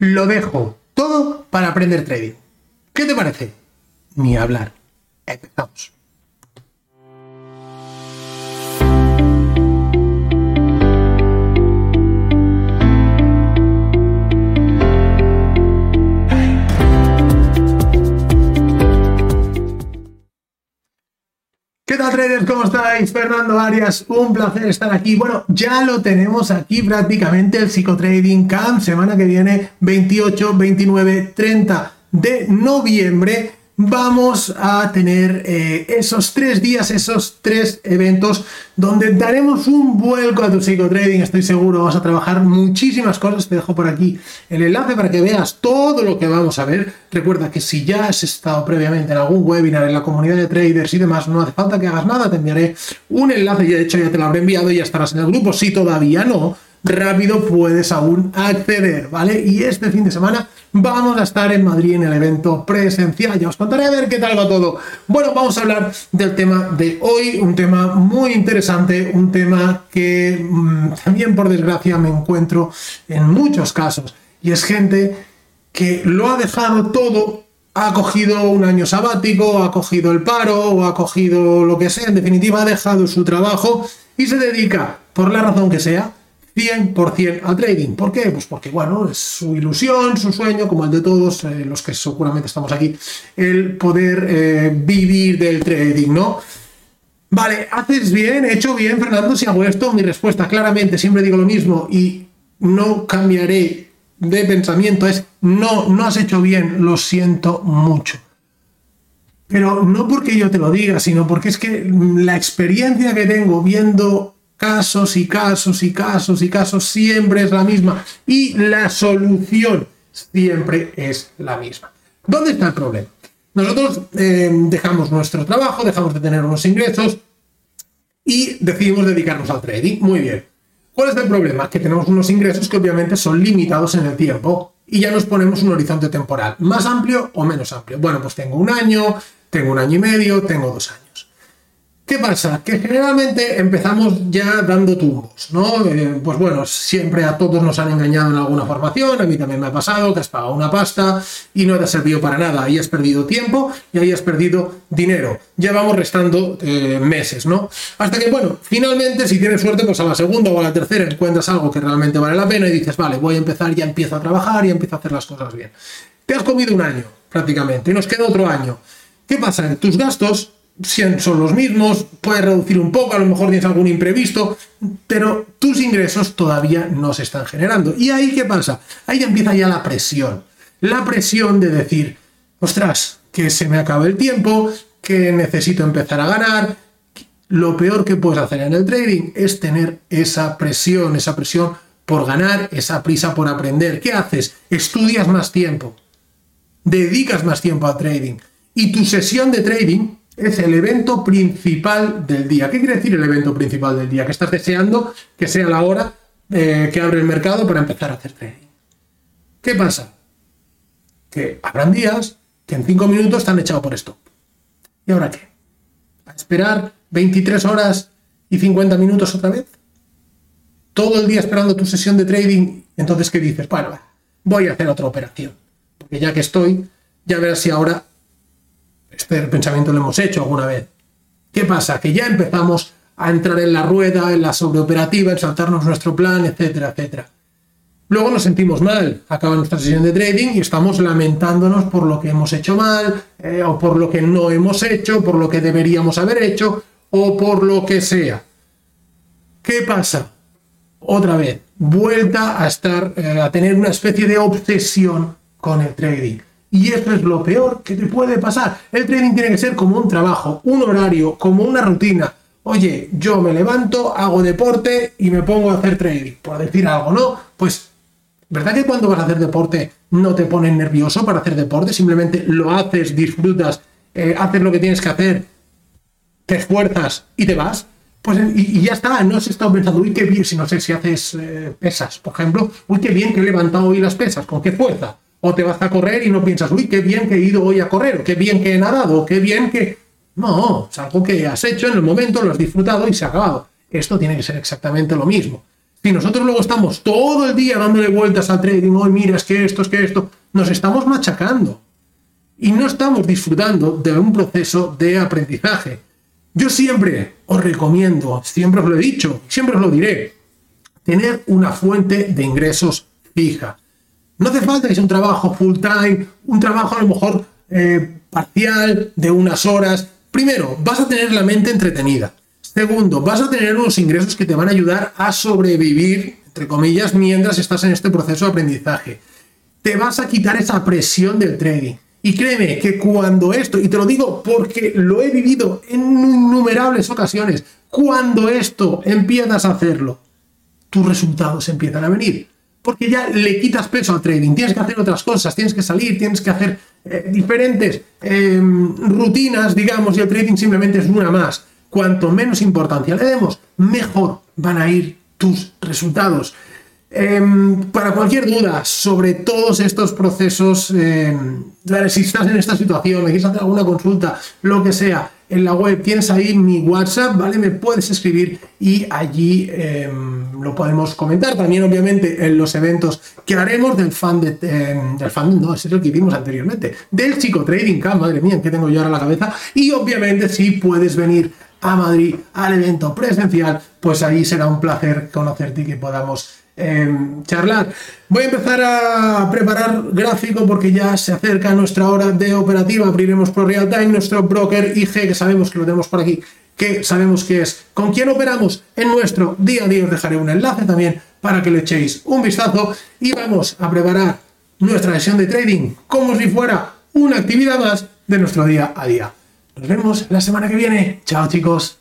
lo dejo todo para aprender trading. ¿Qué te parece? Ni hablar. Empezamos. ¿Cómo estáis? Fernando Arias, un placer estar aquí. Bueno, ya lo tenemos aquí prácticamente el Psicotrading Camp, semana que viene, 28, 29, 30 de noviembre vamos a tener eh, esos tres días, esos tres eventos donde daremos un vuelco a tu psicotrading, estoy seguro, vas a trabajar muchísimas cosas, te dejo por aquí el enlace para que veas todo lo que vamos a ver. Recuerda que si ya has estado previamente en algún webinar en la comunidad de traders y demás, no hace falta que hagas nada, te enviaré un enlace, y de hecho ya te lo habré enviado y ya estarás en el grupo, si todavía no, rápido puedes aún acceder, ¿vale? Y este fin de semana vamos a estar en Madrid en el evento presencial. Ya os contaré a ver qué tal va todo. Bueno, vamos a hablar del tema de hoy, un tema muy interesante, un tema que mmm, también por desgracia me encuentro en muchos casos. Y es gente que lo ha dejado todo ha cogido un año sabático, ha cogido el paro o ha cogido lo que sea, en definitiva ha dejado su trabajo y se dedica, por la razón que sea, 100% al trading. ¿Por qué? Pues porque, bueno, es su ilusión, su sueño, como el de todos eh, los que seguramente estamos aquí, el poder eh, vivir del trading, ¿no? Vale, haces bien, he hecho bien, Fernando, si hago esto, mi respuesta claramente, siempre digo lo mismo y no cambiaré de pensamiento, es no, no has hecho bien, lo siento mucho. Pero no porque yo te lo diga, sino porque es que la experiencia que tengo viendo casos y casos y casos y casos, siempre es la misma. Y la solución siempre es la misma. ¿Dónde está el problema? Nosotros eh, dejamos nuestro trabajo, dejamos de tener unos ingresos y decidimos dedicarnos al trading. Muy bien. ¿Cuál es el problema? Que tenemos unos ingresos que obviamente son limitados en el tiempo y ya nos ponemos un horizonte temporal, más amplio o menos amplio. Bueno, pues tengo un año, tengo un año y medio, tengo dos años. ¿Qué pasa? Que generalmente empezamos ya dando tumbos, ¿no? Eh, pues bueno, siempre a todos nos han engañado en alguna formación, a mí también me ha pasado que has pagado una pasta y no te ha servido para nada, ahí has perdido tiempo y ahí has perdido dinero. Ya vamos restando eh, meses, ¿no? Hasta que, bueno, finalmente, si tienes suerte, pues a la segunda o a la tercera encuentras algo que realmente vale la pena y dices, vale, voy a empezar, ya empiezo a trabajar y empiezo a hacer las cosas bien. Te has comido un año, prácticamente, y nos queda otro año. ¿Qué pasa? Tus gastos son los mismos, puedes reducir un poco, a lo mejor tienes algún imprevisto, pero tus ingresos todavía no se están generando. ¿Y ahí qué pasa? Ahí empieza ya la presión. La presión de decir, ostras, que se me acaba el tiempo, que necesito empezar a ganar. Lo peor que puedes hacer en el trading es tener esa presión, esa presión por ganar, esa prisa por aprender. ¿Qué haces? Estudias más tiempo, dedicas más tiempo al trading. Y tu sesión de trading es el evento principal del día. ¿Qué quiere decir el evento principal del día? Que estás deseando que sea la hora eh, que abre el mercado para empezar a hacer trading. ¿Qué pasa? Que habrán días que en 5 minutos están echados por esto. ¿Y ahora qué? ¿A esperar 23 horas y 50 minutos otra vez? Todo el día esperando tu sesión de trading. Entonces, ¿qué dices? Bueno, voy a hacer otra operación. Porque ya que estoy, ya verás si ahora este pensamiento lo hemos hecho alguna vez. ¿Qué pasa? Que ya empezamos a entrar en la rueda, en la sobreoperativa, en saltarnos nuestro plan, etcétera, etcétera. Luego nos sentimos mal, acaba nuestra sesión de trading y estamos lamentándonos por lo que hemos hecho mal, eh, o por lo que no hemos hecho, por lo que deberíamos haber hecho, o por lo que sea. ¿Qué pasa? Otra vez, vuelta a estar, eh, a tener una especie de obsesión con el trading. Y eso es lo peor que te puede pasar. El trading tiene que ser como un trabajo, un horario, como una rutina. Oye, yo me levanto, hago deporte y me pongo a hacer trading, por decir algo, ¿no? Pues, ¿verdad que cuando vas a hacer deporte no te pones nervioso para hacer deporte? Simplemente lo haces, disfrutas, eh, haces lo que tienes que hacer, te esfuerzas y te vas. Pues y, ya está, no has estado pensando, uy, qué bien, si no sé si haces eh, pesas, por ejemplo, uy, qué bien que he levantado hoy las pesas, con qué fuerza o te vas a correr y no piensas, uy, qué bien que he ido hoy a correr, o qué bien que he nadado, o qué bien que... No, es algo que has hecho en el momento, lo has disfrutado y se ha acabado. Esto tiene que ser exactamente lo mismo. Si nosotros luego estamos todo el día dándole vueltas al trading, hoy mira, es que esto, es que esto, nos estamos machacando y no estamos disfrutando de un proceso de aprendizaje. Yo siempre os recomiendo, siempre os lo he dicho, siempre os lo diré, tener una fuente de ingresos fija. No hace falta que sea un trabajo full time, un trabajo a lo mejor eh, parcial de unas horas. Primero, vas a tener la mente entretenida. Segundo, vas a tener unos ingresos que te van a ayudar a sobrevivir, entre comillas, mientras estás en este proceso de aprendizaje. Te vas a quitar esa presión del trading. Y créeme que cuando esto, y te lo digo porque lo he vivido en innumerables ocasiones, cuando esto empiezas a hacerlo, tus resultados empiezan a venir. Porque ya le quitas peso al trading, tienes que hacer otras cosas, tienes que salir, tienes que hacer eh, diferentes em, rutinas, digamos, y el trading simplemente es una más. Cuanto menos importancia le demos, mejor van a ir tus resultados. Em, para cualquier duda sobre todos estos procesos, em, si estás en esta situación, me quieres hacer alguna consulta, lo que sea, en la web tienes ahí mi WhatsApp, ¿vale? Me puedes escribir y allí em, lo podemos comentar. También, obviamente, en los eventos que haremos del fan de, del fan, no, es el que vimos anteriormente, del Chico Trading Camp, madre mía, que tengo yo ahora la cabeza. Y obviamente, si puedes venir a Madrid al evento presencial, pues ahí será un placer conocerte y que podamos Em, charlar. Voy a empezar a preparar gráfico porque ya se acerca nuestra hora de operativa. Abriremos por real time nuestro broker IG, que sabemos que lo tenemos por aquí, que sabemos que es con quién operamos en nuestro día a día. Os dejaré un enlace también para que le echéis un vistazo y vamos a preparar nuestra sesión de trading como si fuera una actividad más de nuestro día a día. Nos vemos la semana que viene. Chao chicos.